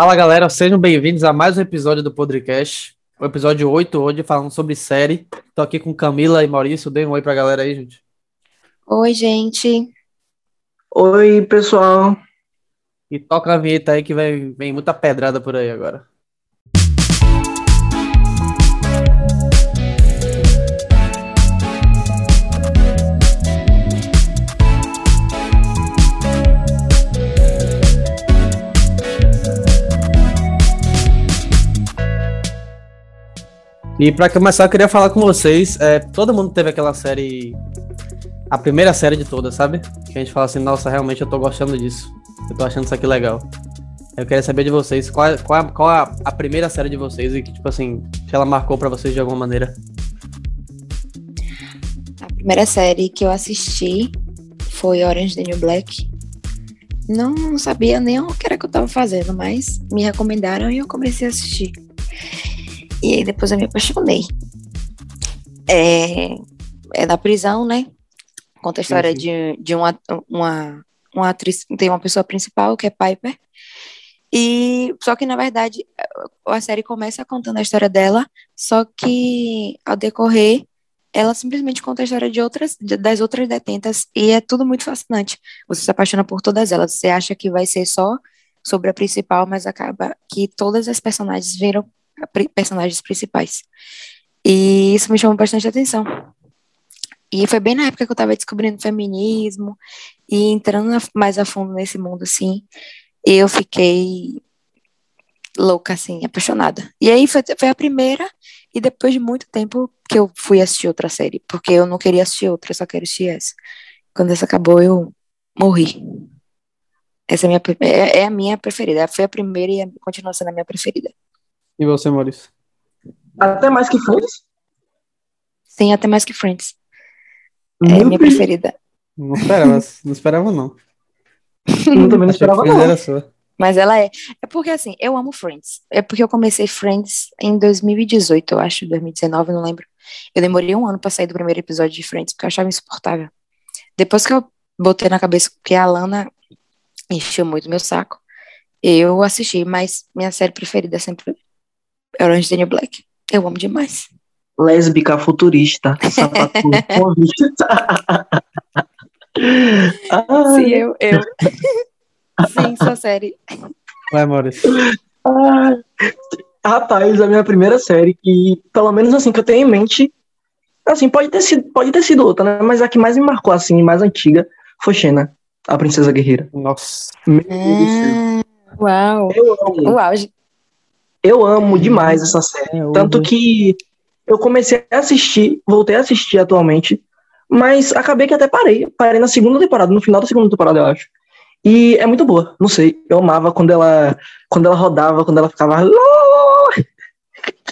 Fala galera, sejam bem-vindos a mais um episódio do Podcast. O episódio 8 hoje falando sobre série. Tô aqui com Camila e Maurício. Dê um oi pra galera aí, gente. Oi, gente. Oi, pessoal. E toca a vinheta aí que vem, vem muita pedrada por aí agora. E para começar, eu queria falar com vocês. É, todo mundo teve aquela série. A primeira série de todas, sabe? Que a gente fala assim, nossa, realmente eu tô gostando disso. Eu tô achando isso aqui legal. Eu queria saber de vocês, qual, qual, qual a, a primeira série de vocês e que, tipo assim, se ela marcou para vocês de alguma maneira? A primeira série que eu assisti foi Orange the New Black. Não, sabia nem o que era que eu tava fazendo, mas me recomendaram e eu comecei a assistir. E aí depois eu me apaixonei. É, é da prisão, né? Conta a história de, de uma, uma, uma atriz, tem uma pessoa principal, que é Piper. E só que na verdade a série começa contando a história dela, só que ao decorrer ela simplesmente conta a história de outras das outras detentas e é tudo muito fascinante. Você se apaixona por todas elas. Você acha que vai ser só sobre a principal, mas acaba que todas as personagens viram personagens principais. E isso me chamou bastante atenção. E foi bem na época que eu estava descobrindo feminismo e entrando mais a fundo nesse mundo, assim. Eu fiquei louca, assim, apaixonada. E aí foi, foi a primeira, e depois de muito tempo que eu fui assistir outra série, porque eu não queria assistir outra, eu só queria assistir essa. Quando essa acabou, eu morri. Essa é minha, é, é a minha preferida. Foi a primeira e continua sendo a minha preferida. E você, Maurício? Até mais que Friends? Sim, até mais que Friends. É a minha preferida. Não esperava, não esperava, não. Eu também não esperava, não. Era sua. Mas ela é. É porque, assim, eu amo Friends. É porque eu comecei Friends em 2018, eu acho, 2019, não lembro. Eu demorei um ano pra sair do primeiro episódio de Friends, porque eu achava insuportável. Depois que eu botei na cabeça que a Lana encheu muito meu saco, eu assisti, mas minha série preferida é sempre Orange Daniel Black. Eu amo demais. Lésbica futurista. Sapato Sim, eu, eu. Sim, sua série. Vai, Maurício. Rapaz, a minha primeira série, que pelo menos assim, que eu tenho em mente, assim, pode ter sido, pode ter sido outra, né? Mas a que mais me marcou, assim, mais antiga, foi Xena, a Princesa Guerreira. Nossa. Meu Deus do céu. Ah, uau. Eu amo. O auge. Eu amo demais essa série. É, Tanto que eu comecei a assistir, voltei a assistir atualmente, mas acabei que até parei. Parei na segunda temporada, no final da segunda temporada, eu acho. E é muito boa, não sei. Eu amava quando ela, quando ela rodava, quando ela ficava.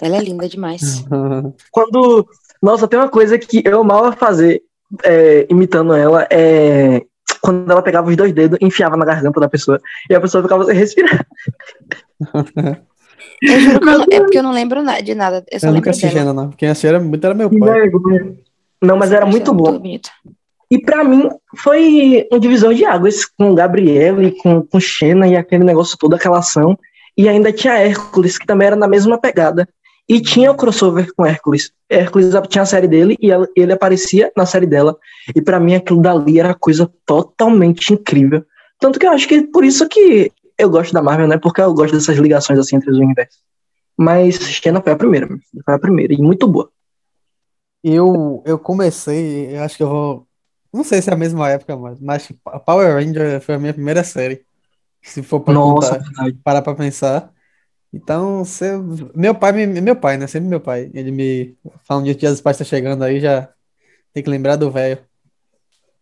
Ela é linda demais. Quando. Nossa, tem uma coisa que eu amava fazer, é, imitando ela, é. Quando ela pegava os dois dedos, enfiava na garganta da pessoa, e a pessoa ficava sem respirar. Eu não- é porque eu não lembro de nada. Eu só Eu nunca assisti não. Quem assistia era muito era meu pai. Não, mas era muito bom. bonita. E pra mim foi um divisor de águas com o Gabriel e com, com Xena e aquele negócio todo, aquela ação. E ainda tinha Hércules, que também era na mesma pegada. E tinha o crossover com Hércules. Hércules tinha a série dele e ela- ele aparecia na série dela. E pra mim aquilo dali era coisa totalmente incrível. Tanto que eu acho que por isso que eu gosto da Marvel, né? Porque eu gosto dessas ligações assim entre os universos. Mas Xena foi a primeira, foi a primeira e muito boa. Eu, eu comecei, eu acho que eu vou. Não sei se é a mesma época, mas, mas a Power Ranger foi a minha primeira série. Se for pra Nossa, contar, parar pra pensar. Então, se, meu pai, me- meu pai, né? Sempre meu pai. Ele me falando de Dia dos Pais tá chegando aí, já tem que lembrar do velho.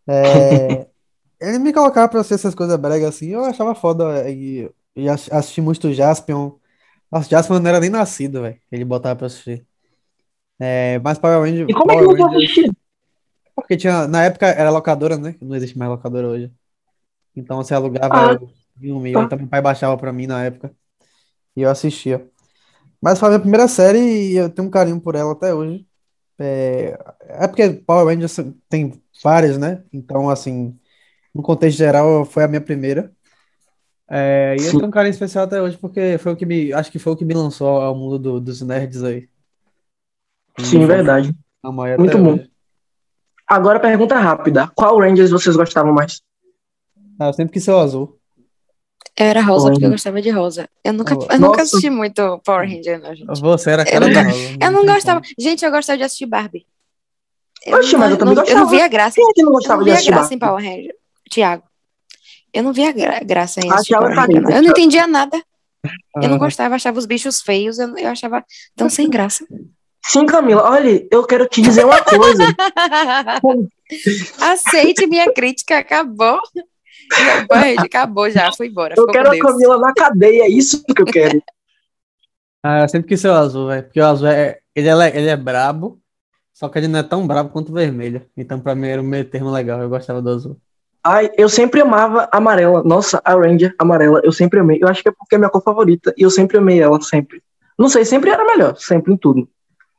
É, ele me colocava pra assistir essas coisas bregas assim, eu achava foda. E, e ass- assisti muito Jaspion. Nossa, Jaspion não era nem nascido, velho. Ele botava pra assistir. É, mas Power Ranger, E como é que Power você Rangers- assistiu? porque tinha, na época era locadora, né? Não existe mais locadora hoje. Então você alugava Ah, o filme, tá. então meu pai baixava pra mim na época. E eu assistia. Mas foi a minha primeira série e eu tenho um carinho por ela até hoje. É, é porque Power Rangers tem várias, né? Então, assim, no contexto geral, foi a minha primeira. É, e eu tenho um carinho especial até hoje porque foi o que me, acho que foi o que me lançou ao mundo do- dos nerds aí. E Sim, foi verdade. Muito bom. hoje. Agora pergunta rápida. Qual Rangers vocês gostavam mais? Ah, eu sempre quis ser o azul. Eu era rosa porque eu gostava de rosa. Eu nunca, eu nunca assisti muito Power Ranger, não, gente. Você era Eu cara não, da go- rosa. eu não gostava. Gente, eu gostava de assistir Barbie. Eu Oxe, mas eu também não, eu não gostava. via graça. Quem é que não Eu gostava não de via assistir graça em? Power Ranger. Tiago. Eu não via gra- graça em Ah, é careta. Eu não entendia nada. Eu não Ah, gostava, achava os bichos feios, eu, eu achava tão sem graça. Sim, Camila. Olha, eu quero te dizer uma coisa. Aceite minha crítica, acabou. Meu acabou já, foi embora. Eu quero a. Camila na cadeia, é isso que eu quero. Ah, eu sempre quis ser o azul, velho. Porque o azul é. Ele é, le- ele é brabo, só que ele não é tão brabo quanto o vermelho. Então, pra mim, era um meio termo legal. Eu gostava do azul. Ai, eu sempre amava amarela. Nossa, a Ranger amarela, eu sempre amei. Eu acho que é porque é minha cor favorita e eu sempre amei ela, sempre. Não sei, sempre era melhor, sempre em tudo.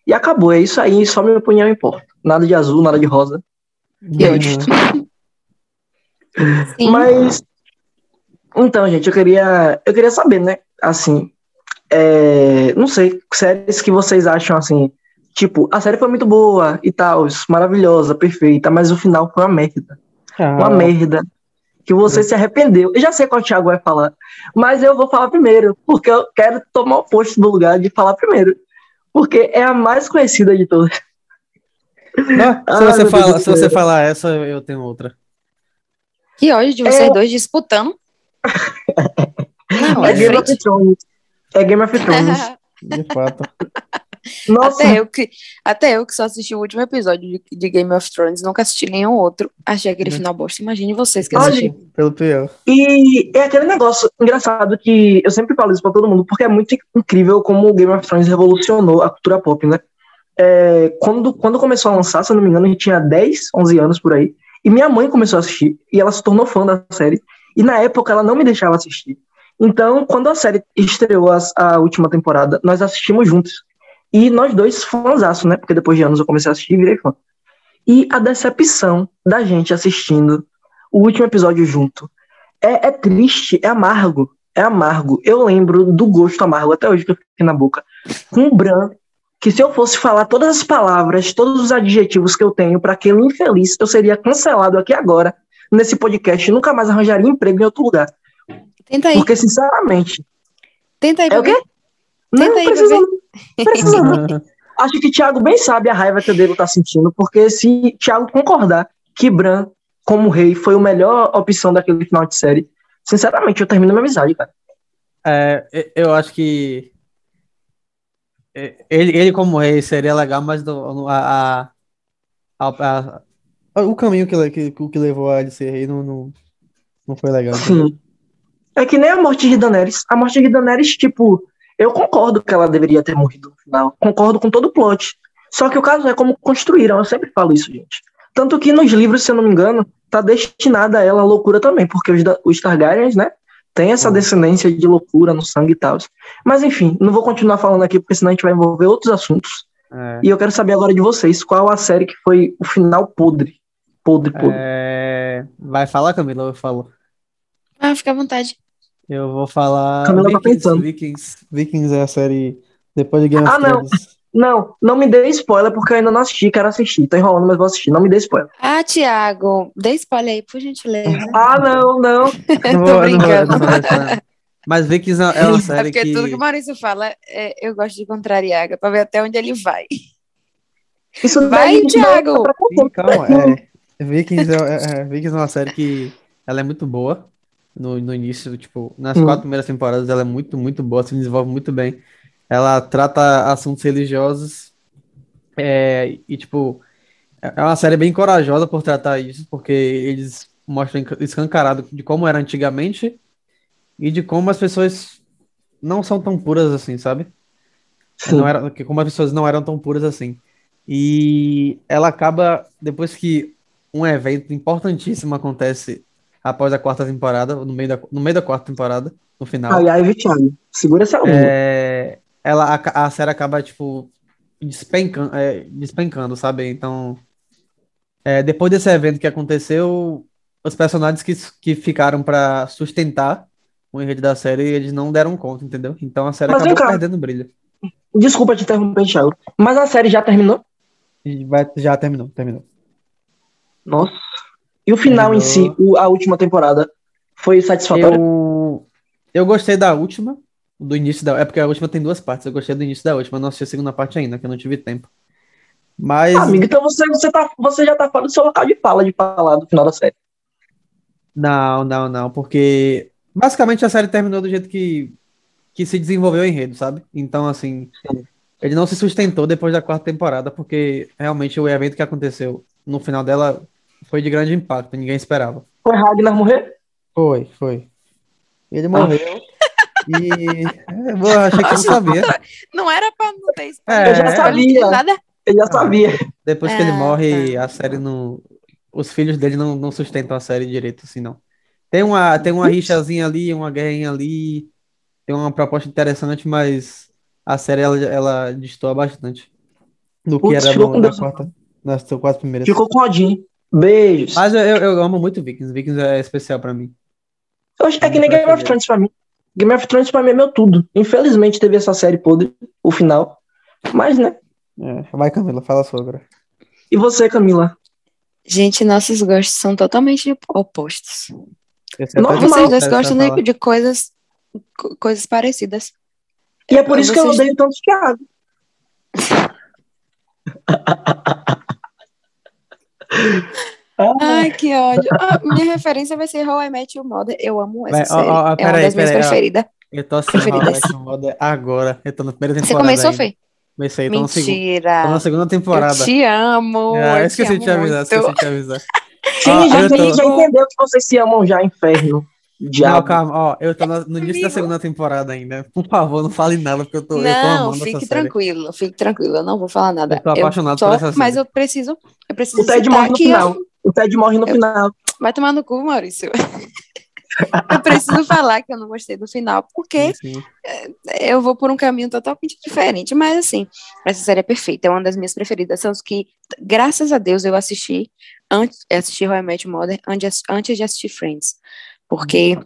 E acabou, é isso aí, só minha opinião importa. Nada de azul, nada de rosa. Justo. Sim. Mas, então, gente, eu queria, eu queria saber, né? Assim, é, não sei, séries que vocês acham assim, tipo, a série foi muito boa e tal, maravilhosa, perfeita, mas o final foi uma merda. Uma Ah, merda. Que você se arrependeu. Eu já sei qual o Thiago vai falar, mas eu vou falar primeiro, porque eu quero tomar o posto do lugar de falar primeiro. Porque é a mais conhecida de todas. não, se Ah, você fala, se você falar essa, eu tenho outra. Que ódio de vocês É. dois disputando. Não, É é Game frente. of Thrones. É Game of Thrones. De fato. Nossa, Até eu, que, até eu que só assisti o último episódio de, de Game of Thrones, nunca assisti nenhum outro. Achei aquele Uhum. final bosta. Imagine vocês que assistiram. Pelo pior. E é aquele negócio engraçado que eu sempre falo isso pra todo mundo, porque é muito incrível como o Game of Thrones revolucionou a cultura pop, né? É, quando, quando começou a lançar, se eu não me engano, a gente tinha 10, 11 anos por aí, e minha mãe começou a assistir, e ela se tornou fã da série, e na época ela não me deixava assistir. Então, quando a série estreou as- a, última temporada, nós assistimos juntos. E nós dois fãzaço, né? Porque depois de anos eu comecei a assistir e virei fã. E a decepção da gente assistindo o último episódio junto é, é triste, é amargo, é amargo. Eu lembro do gosto amargo até hoje que eu fiquei na boca. Com o Bran, que se eu fosse falar todas as palavras, todos os adjetivos que eu tenho para aquele infeliz, eu seria cancelado aqui agora, nesse podcast, nunca mais arranjaria emprego em outro lugar. Tenta aí, Porque, sinceramente, tenta aí é o pra quê? Ver. Não, Tenta aí, precisa, precisa não. Acho que Thiago bem sabe a raiva que eu devo estar sentindo, porque se Thiago concordar que Bran, como rei, foi a melhor opção daquele final de série, sinceramente, eu termino minha amizade, cara. É, eu acho que ele, ele como rei seria legal, mas do- a, a, a- a- o caminho que, que, que levou a ele ser rei não, não, não foi legal. entendeu? Sim. É que nem a morte de Daenerys. A morte de Daenerys, tipo, eu concordo que ela deveria ter morrido no final. Concordo com todo o plot. Só que o caso é como construíram. Eu sempre falo isso, gente. Tanto que nos livros, se eu não me engano, tá destinada a ela a loucura também, porque os, os Targaryens, né, tem essa Hum. descendência de loucura no sangue e tal. Mas enfim, não vou continuar falando aqui, porque senão a gente vai envolver outros assuntos. É, E eu quero saber agora de vocês, qual a série que foi o final podre? Podre, podre. é, vai falar, Camila? Eu falo. Ah, fica à vontade. Eu vou falar Camila tá Vikings, pensando. Vikings. Vikings é a série depois de Game of Ah, não. Thrones. Não, não me dê spoiler, porque eu ainda não assisti, quero assistir. Tô enrolando, mas vou assistir. Não me dê spoiler. Ah, Tiago, dê spoiler aí, por gentileza. Ah, não, não. Não Tô vou- não vou- brincando. não vou deixar. Mas Vikings é uma É série porque que. tudo que o Maurício fala, é, eu gosto de contrariar, pra ver até onde ele vai. Isso Vai, daí- Thiago! Sim, calma, é. Vikings é, é- é- Vikings é uma série que ela é muito boa no, no início, tipo, nas Hum. quatro primeiras temporadas ela é muito, muito boa, se desenvolve muito bem. Ela trata assuntos religiosos é, e, tipo, é é uma série bem corajosa por tratar isso, porque eles mostram escancarado de como era antigamente e de como as pessoas não são tão puras assim, sabe? Sim. Não era, que como as pessoas não eram tão puras assim. E ela acaba, depois que um evento importantíssimo acontece após a quarta temporada, no meio da, no meio da quarta temporada, no final, viu, Thiago? Segura essa língua. é, ela, a, a série acaba, tipo, despencando, é, despencando, sabe? Então, é, depois desse evento que aconteceu, os personagens que, que ficaram pra sustentar o enredo da série eles não deram conta, entendeu? Então a série Mas acabou perdendo brilho. Desculpa te interromper, Thiago. Mas a série já terminou? Vai- já terminou, terminou. Nossa. E o final em si, a última temporada, foi satisfatória? Eu, eu gostei da última, do início da. É porque a última tem duas partes. Eu gostei do início da última, eu não assisti a segunda parte ainda, que eu não tive tempo. Mas. Ah, amigo, então você, você, tá, você já tá fora do seu local de fala de falar do final da série. Não, não, não, porque basicamente a série terminou do jeito que, que se desenvolveu o enredo, sabe? Então, assim, ele não se sustentou depois da quarta temporada, porque realmente o evento que aconteceu no final dela foi de grande impacto, ninguém esperava. Foi Ragnar morrer? Foi, foi. Ele morreu e é, eu achei que eu sabia. Não era pra não ter É, Eu já sabia. Nada. Eu já sabia. Depois que ele Ah, morre, tá. a série não. Os filhos dele não, não sustentam a série direito, assim, não. Tem uma, tem uma rixazinha ali, uma guerrinha ali, tem uma proposta interessante, mas a série ela, ela destoa bastante do que Putz, era no- na quarta, nas quatro primeiras. Ficou com o Odin. Beijos. Mas eu, eu, eu amo muito Vikings, Vikings é especial pra mim. Oxe, é que nem Game of Thrones pra mim. Game of Thrones pra mim é meu tudo. Infelizmente teve essa série podre, o final. Mas, né? É, vai, Camila, fala sobre. E você, Camila? Gente, nossos gostos são totalmente opostos. Normal. Vocês dois gostam de, de coisas, co- coisas parecidas. E é por isso que eu Vocês- odeio tanto Thiago. Ai, que ódio. Ah, minha referência vai ser How I Met Your Mother. Eu amo essa ó, série. ó, ó, é uma das minhas preferidas. Eu tô assistindo How I. Met Your Mother agora. Eu tô na primeira Você temporada começou, ainda. Fê? Comecei, tô na segunda, tô Mentira. na segunda Eu temporada. te amo. Ah, eu eu esqueci de te avisar, muito. esqueci de te avisar. Sim, Ó, já, eu tô- já entendeu que vocês se amam já, inferno. Não, Diabo. calma, ó, eu tô na- no início da segunda temporada ainda. Por favor, não fale nada, porque eu tô, eu tô Não, amando essa fique série. tranquilo, fique tranquilo. Eu não vou falar nada. Eu tô apaixonado só- por essa série. Mas eu preciso, eu preciso O Ted morre no final. eu- O Ted morre no Eu- final. Vai tomar no cu, Maurício. eu preciso falar que eu não gostei do final, porque Sim, sim. eu vou por um caminho totalmente diferente. Mas, assim, essa série é perfeita, é uma das minhas preferidas. São os que, graças a Deus, eu assisti antes, eu assisti Met Your Mother antes, antes de assistir Friends. Porque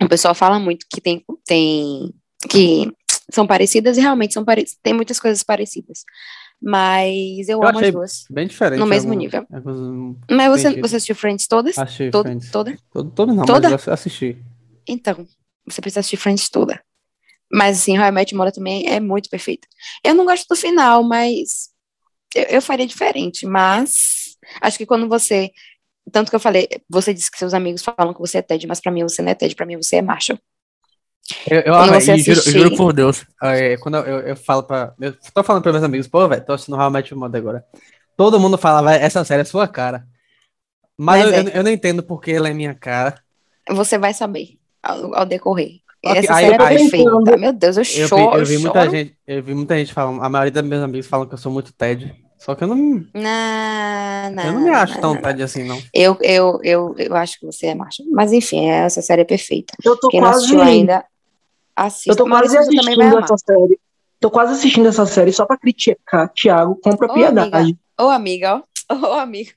o pessoal fala muito que tem, tem que são parecidas e realmente são parecidas. Tem muitas coisas parecidas. Mas eu, Eu amo as duas. Bem diferente. No mesmo algum- nível. Mas você, você assistiu Friends todas? Achei Todo- Friends. toda? Todo, todo não, Toda? mas eu assisti. Então, você precisa assistir Friends toda. Mas, assim, How I Met Mother também é muito perfeita. Eu não gosto do final, mas eu, eu faria diferente. Mas acho que quando você. Tanto que eu falei, você disse que seus amigos falam que você é Ted, mas pra mim você não é Ted, pra mim você é Marshall. Eu, eu e juro, assistir- juro por Deus. é, quando eu, eu, eu falo pra. Eu tô falando pra meus amigos, pô, velho, tô assistindo Met Your Mother agora. Todo mundo fala, vai, essa série é sua cara. Mas, Mas eu, é. eu, eu não entendo porque ela é minha cara. Você vai saber ao, ao decorrer. Ok, Essa aí- série é aí- perfeita. Meu Deus, eu choro. eu vi eu muita choro. gente, eu vi muita gente falando, a maioria dos meus amigos falam que eu sou muito Ted. Só que eu não, Não, não, eu não me acho não, tão não. Ted assim, não. Eu, eu, eu, eu acho que você é Marshall. Mas enfim, essa série é perfeita. Eu tô Quem não quase. assistiu ainda, assista. Eu tô quase Maurício, assistindo essa série. Tô quase assistindo essa série só pra criticar Thiago com propriedade. amiga. Ô, amiga, ó. Ô, amigo.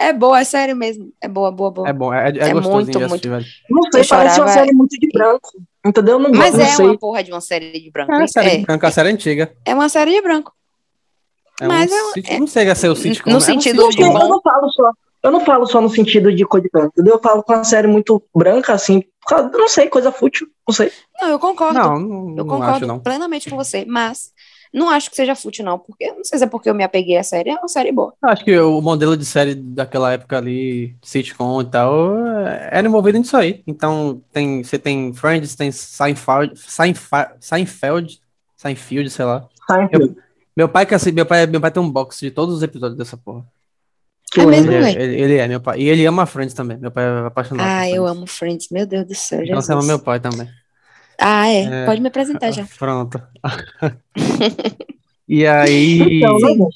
É boa, é sério mesmo. É boa, boa, boa. É bom, é, é, É gostosinho muito, de assistir, velho. Não sei, Eu parece uma chorava- série muito de branco. Entendeu? Não, Mas não é sei. uma porra de uma série de branco. É, a série é, de branco, a série antiga. é uma série de branco. É Mas um é- sit- é- não chega a ser o sitcom. no é um sentido sei, sitcom. bom. eu não falo só. Eu não falo só no sentido de cor de branco, entendeu? Eu falo com uma série muito branca, assim. por causa- Não sei, coisa fútil. Não sei. Não, eu concordo. Não, não, eu não concordo acho, não. plenamente com você. Mas não acho que seja fútil, não. Porque não sei se é porque eu me apeguei à série. É uma série boa. Eu Acho que o modelo de série daquela época ali, sitcom e tal, é- era envolvido nisso aí. Então, tem, você tem Friends, tem Seinfeld, Seinfeld, Seinfeld, Seinfeld, sei lá. Seinfeld. Meu pai, que assim, meu pai, meu pai tem um box de todos os episódios dessa porra. Que É mesmo. Ele, é, ele, ele é meu pai. E ele ama Friends também. Meu pai é apaixonado Ah, eu amo Friends. Meu Deus do céu, Então você ama meu pai também. Ah, é. É. Pode me apresentar já. Pronto. e aí. Então?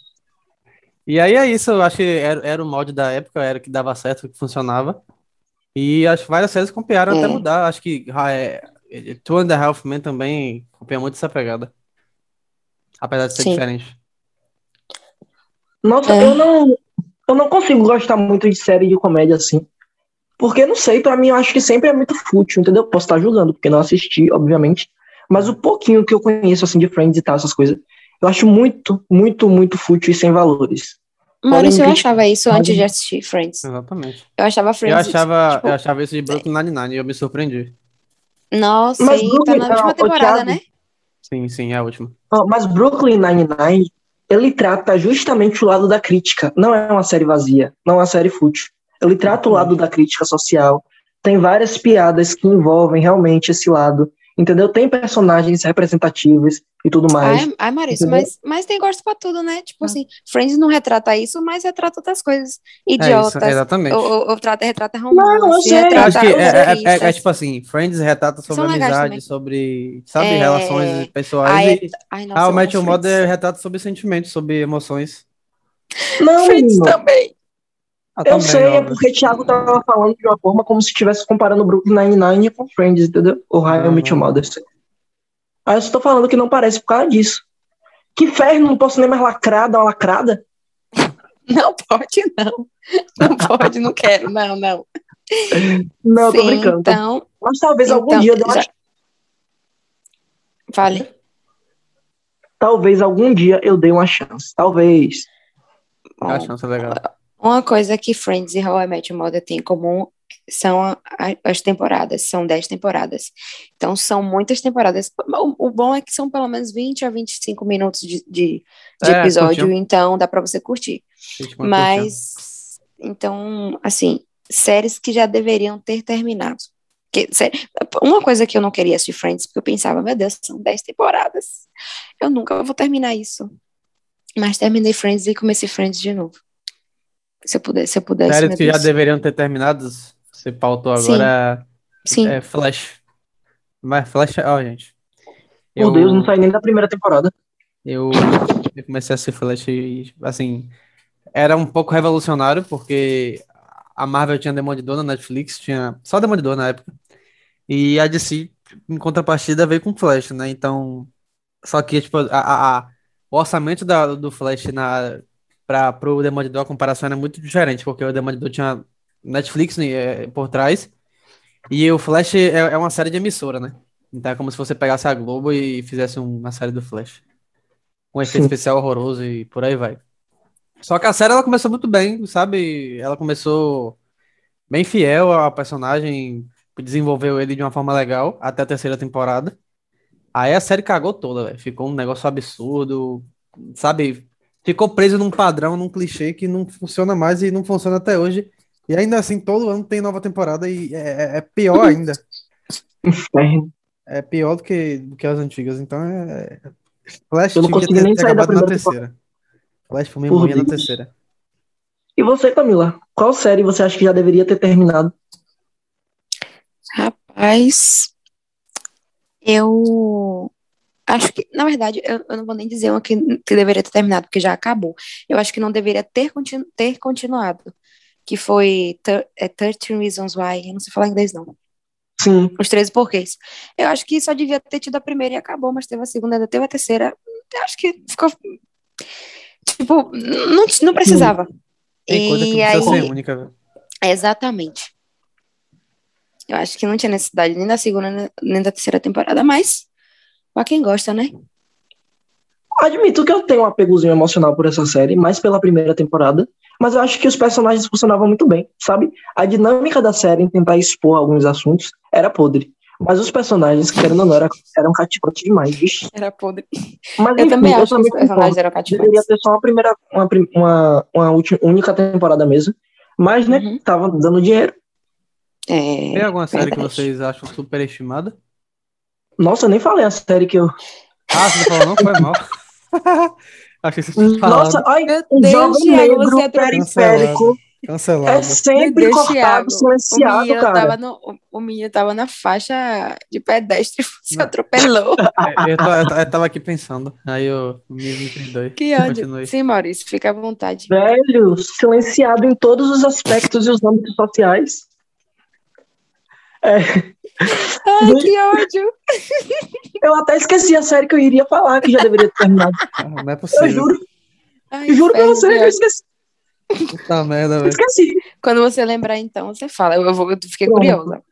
E aí é isso, eu acho que era, era o molde da época, era o que dava certo, que funcionava. E acho que várias séries copiaram até É. mudar. Acho que ah, é, é, Two and a Half Men também copia muito essa pegada. Apesar de ser Sim. diferente. Nossa, É. eu não. Eu não consigo gostar muito de série de comédia assim. Porque, não sei, pra mim eu acho que sempre é muito fútil, entendeu? Posso estar julgando, porque não assisti, obviamente. Mas o pouquinho que eu conheço, assim, de Friends e tal, essas coisas, eu acho muito, muito, muito fútil e sem valores. Maurício, eu achava isso Mas- antes de assistir Friends. Exatamente. Eu achava Eu Friends. achava, tipo, eu achava isso de Brooklyn Nine-Nine e eu me surpreendi. Nossa, Mas e tá na última temporada, Thiago, né? Sim, sim, é a última. Mas Brooklyn Nine-Nine, ele trata justamente o lado da crítica. Não é uma série vazia, não é uma série fútil. Ele trata o lado da crítica social. Tem várias piadas que envolvem realmente esse lado. Entendeu? Tem personagens representativos e tudo mais. Ai, ai Maurício, Entendeu? mas, mas tem gosto pra tudo, né? Tipo Ah. assim, Friends não retrata isso, mas retrata outras coisas. É isso, Idiotas. exatamente. ou, ou, ou trata, retrata romance, Não, eu sei. Eu retrata acho que é, é- é- humoristas. é tipo assim, Friends retrata sobre amizade, sobre, sabe, É. relações pessoais Ai, e Ai, nossa, amo Your Friends. Mother retrata sobre sentimentos, sobre emoções. Não, Friends menino, também. Ah, eu também, sei, é óbvio. porque Thiago tava falando de uma forma como se estivesse comparando Brooklyn Nine-Nine com Friends, entendeu? Ou How I Não, Met Your não. Mother. Aí eu só tô falando que não parece por causa disso. Que inferno, não posso nem mais lacrar, dar uma lacrada? Não pode, não. Não pode, não quero, não, não. Não, eu tô Sim, brincando. Então, Mas talvez algum então, dia eu dê uma já- vale. Talvez algum dia eu dê uma chance. Talvez. Bom, acho chance legal. Uma coisa que Friends e How I Met Your Mother têm em comum são as temporadas, são 10 temporadas. Então, são muitas temporadas. O, o bom é que são pelo menos 20 a 25 minutos de, de, de É, episódio, curtinho. então dá pra você curtir. Mas, então, assim, séries que já deveriam ter terminado. Que, sé- uma coisa que eu não queria assistir Friends, porque eu pensava, meu Deus, são 10 temporadas. Eu nunca vou terminar isso. Mas terminei Friends e comecei Friends de novo. Se eu pudesse, se eu pudesse, Séries meu que já deveriam ter terminado, você pautou Sim. agora Sim. é Flash. Mas Flash, ó, gente. Por Eu, Deus, não sai nem da primeira temporada. eu, eu comecei a assistir Flash e, assim, era um pouco revolucionário, porque a Marvel tinha Demolidor na Netflix, tinha só Demolidor na época. E a DC, em contrapartida, veio com Flash, né? Então, só que, tipo, a, a- a- o orçamento da, do Flash na, pra, pro Demolidor, a comparação era muito diferente, porque o Demolidor tinha Netflix né, é, por trás, e o Flash é, é uma série de emissora, né? Então é como se você pegasse a Globo e fizesse uma série do Flash. Com um efeito especial horroroso e por aí vai. Só que a série ela começou muito bem, sabe? Ela começou bem fiel ao personagem, desenvolveu ele de uma forma legal até a terceira temporada. Aí a série cagou toda, velho. Ficou um negócio absurdo, sabe? Ficou preso num padrão, num clichê que não funciona mais e não funciona até hoje. E ainda assim, todo ano tem nova temporada e é, é pior ainda. Inferno. É pior do que, do que as antigas. Então é. Flash Eu não consegui ter, nem ter sair da acabado na primeira terceira. Flash mim Por morria na terceira. E você, Camila? Qual série você acha que já deveria ter terminado? Rapaz, eu acho que, na verdade, eu, eu não vou nem dizer uma que, que deveria ter terminado, porque já acabou. Eu acho que não deveria ter, continu, ter continuado, que foi é, 13 Reasons Why, eu não sei falar inglês não, Sim. os 13 porquês. Eu acho que só devia ter tido a primeira e acabou, mas teve a segunda, ainda teve a terceira. Eu acho que ficou, tipo, não, não precisava. Tem coisa que E precisa aí, ser única, velho. Exatamente. Eu acho que não tinha necessidade nem da segunda nem da terceira temporada, mas pra quem gosta, né? Admito que eu tenho um apegozinho emocional por essa série, mais pela primeira temporada, mas eu acho que os personagens funcionavam muito bem, sabe? A dinâmica da série em tentar expor alguns assuntos era podre. Mas os personagens, querendo ou não, eram, eram cativantes demais, vixe. Era podre. Mas Eu enfim, também eu acho que os também personagens eram Deveria cativantes. ter só uma primeira, uma, uma, uma última, única temporada mesmo. Mas, né, Uhum. tava dando dinheiro. Tem É, alguma série que vocês acham superestimada? Nossa, eu nem falei a série que eu. Ah, você não falou não? Foi mal. Achei que você tinha falado. Nossa, ai, Meu o Deus, Jovem Thiago, Negro você é periférico Cancelado. é sempre Deus, cortado, Thiago. O silenciado, menino, cara. tava no, o- o menino tava na faixa de pedestre, Não. atropelou. É, Eu, tô- eu, eu tava aqui pensando. Aí eu me, me perdoe. Que ódio. Continue. Sim, Maurício, fica à vontade. Velho, silenciado em todos os aspectos e os âmbitos sociais. É, Ai, que ódio. eu até esqueci a série que eu iria falar, que já deveria ter terminado. Não é Eu possível. juro, Ai, eu juro pra você, que eu esqueci. Puta merda, Eu velho. esqueci. Quando você lembrar, então, você fala. Eu, vou, eu fiquei Pronto. curiosa.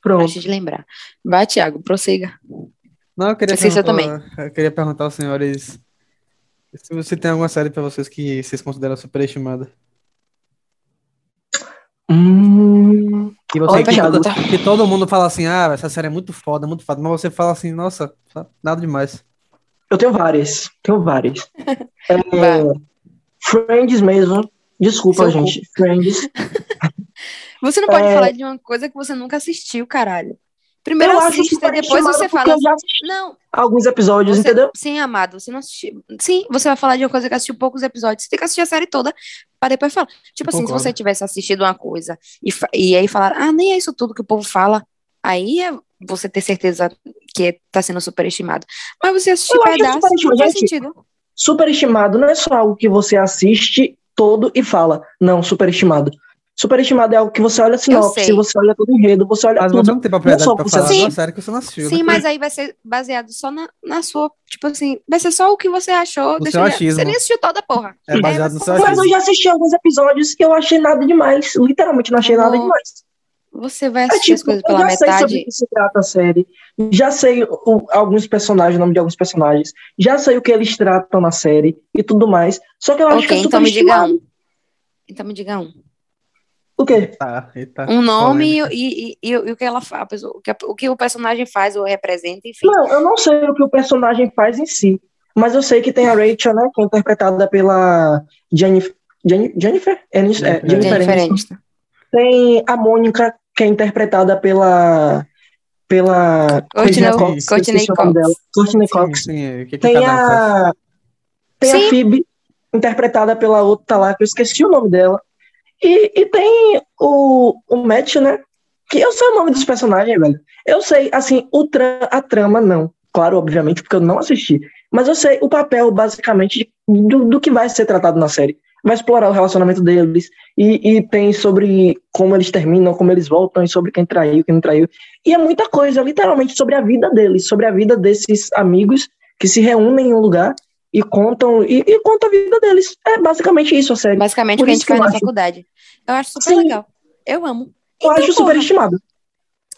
Pronto. Antes de lembrar. Vai, Thiago, prossiga. Não, eu queria você perguntar, eu queria perguntar aos senhores se você tem alguma série pra vocês que vocês consideram superestimada. Hum, Que você Olha, que, todo, que todo mundo fala assim, ah, essa série é muito foda, muito foda, mas você fala assim, nossa, nada demais. eu tenho várias. Tenho várias. É. Friends mesmo. Desculpa, Seu gente. Friends. Você não pode É. falar de uma coisa que você nunca assistiu, caralho. Primeiro eu assista, depois superestimada você fala. assisti Não, alguns episódios, você, entendeu? sim, amado, você não assistiu. Sim, você vai falar de uma coisa que assistiu poucos episódios. Você tem que assistir a série toda para depois falar. Tipo assim, se Concordo. você tivesse assistido uma coisa e, e aí falar, ah, nem é isso tudo que o povo fala, aí é você ter certeza que tá sendo superestimado. Mas você assistir Eu acho pedaço, não faz gente. sentido. Superestimado não é só algo que você assiste todo e fala. Não, superestimado. Superestimado é algo que você olha a sinopse, você olha todo o enredo, você olha Mas tudo. você não tem propriedade só pra falar de uma série que você não assistiu, Sim, né? mas aí vai ser baseado só na, na sua, tipo assim, vai ser só o que você achou. Deixa seu eu ver. achismo. Você nem assistiu toda, porra. É baseado no seu Mas Mas eu achismo. já assisti alguns episódios e eu achei nada demais. Literalmente não achei nada demais. Você vai É assistir as tipo, coisas eu pela já sei sobre o metade. que se trata a série. Já sei o- alguns personagens, o nome de alguns personagens. Já sei o que eles tratam na série e tudo mais. Só que eu acho que Ok, é então me diga um. Então me diga um. O quê? Tá, eita, Um nome e, e, e, e o que ela faz, o que, o que o personagem faz ou representa, enfim. Não, eu não sei o que o personagem faz em si. Mas eu sei que tem a Rachel, né? Que é interpretada pela Jennifer. Jenni- Jennifer? Aniston, é, Jennifer Jennifer Aniston. Tem a Mônica, que é interpretada pela. Pela. Courtney Cox. Courtney Cox. dela. Courtney Sim, Cox. sim, que, que Tem cada um faz. a. Tem Sim. a Phoebe, interpretada pela outra lá, que eu esqueci o nome dela. E, e tem o, o Matt, né? Que eu sei o nome dos personagens, velho. Eu sei, assim, o tra a trama não. Claro, obviamente, porque eu não assisti. Mas eu sei o papel, basicamente, do, do que vai ser tratado na série. Vai explorar o relacionamento deles. E, e tem sobre como eles terminam, como eles voltam, e sobre quem traiu, quem não traiu. E é muita coisa, literalmente, sobre a vida deles, sobre a vida desses amigos que se reúnem em um lugar e contam e, e conta a vida deles. É basicamente isso a série. Basicamente, o que a gente faz na acho. faculdade. Eu acho super Sim. legal. Eu amo. Eu Então, acho porra. superestimado.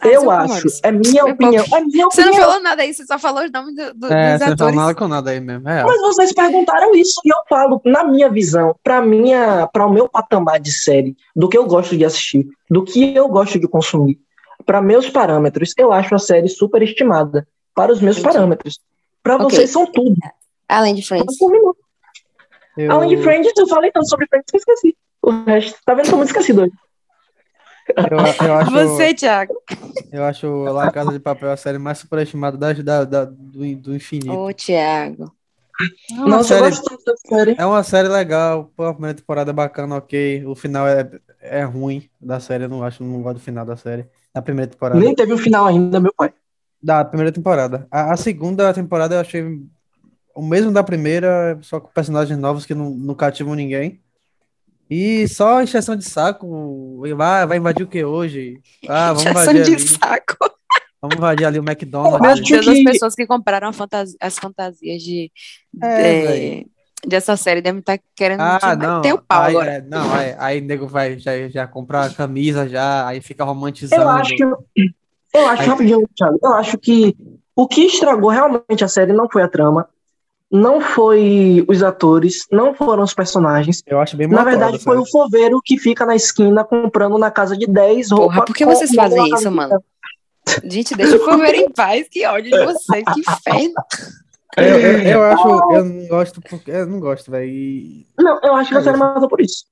Ah, eu acho. É minha opinião. É minha Você não falou nada aí, você só falou os nomes do- do- É, dos você não atores. nada com nada aí mesmo. É, Mas vocês perguntaram isso e eu falo, na minha visão, para minha, para o meu patamar de série, do que eu gosto de assistir, do que eu gosto de consumir, para meus parâmetros, eu acho a série superestimada para os meus Entendi. parâmetros. Para Ok. vocês são tudo. Além de Friends. Eu, Além de Friends, eu falei tanto sobre Friends que eu esqueci. O resto, tá vendo? Tô muito esquecido hoje. eu, eu acho, Você, Thiago. eu acho La Casa de Papel a série mais superestimada da, da, da- do, do infinito. Ô, Thiago. É uma Nossa, eu série- gosto tanto da série. É uma série legal, pô, a primeira temporada é bacana, ok. O final é, é ruim da série, eu não acho, não gosto do final da série. Da primeira temporada. Nem teve um final ainda, meu pai. Da primeira temporada. A, a segunda temporada eu achei o mesmo da primeira, só com personagens novos que não, não cativam ninguém. E só encheção de saco. e Vai, vai invadir o que hoje? Ah, vamos invadir de ali. saco. Vamos invadir ali o McDonald's. Meu Deus, as que- pessoas que compraram a fantasi- as fantasias de, É, de- dessa série devem estar querendo Ah, não. meter o pau aí, agora. é, não, aí, aí nego vai já, já comprar a camisa já, aí fica romantizando. Eu acho que. Eu acho, Aí- rapidinho, Thiago, eu acho que o que estragou realmente a série não foi a trama, não foi os atores, não foram os personagens. Eu acho bem Na verdade, foi sabe? o foveiro que fica na esquina comprando na casa de 10 roupas. Porra, por que vocês fazem isso, mano? Gente, deixa eu ver em paz. Que ódio de vocês. Que inferno. Eu, eu, eu acho, eu não gosto porque eu não gosto, velho. Não, eu acho que a série matou por isso.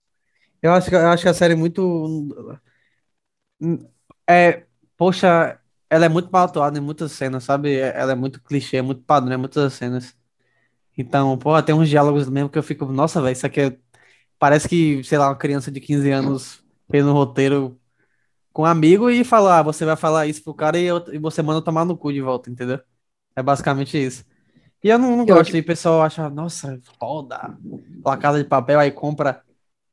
Eu acho que eu acho que a série é muito é, poxa, ela é muito mal atuada em muitas cenas, sabe? Ela é muito clichê, é muito padrão em muitas cenas. Então, porra, tem uns diálogos mesmo que eu fico, nossa, velho, isso aqui é... parece que, sei lá, uma criança de 15 anos fez um roteiro com um amigo e falou, ah, você vai falar isso pro cara e, eu- e você manda tomar no cu de volta, entendeu? É basicamente isso. E eu não, não Que gosto, e o pessoal acha, nossa, foda, La Casa de Papel, aí compra,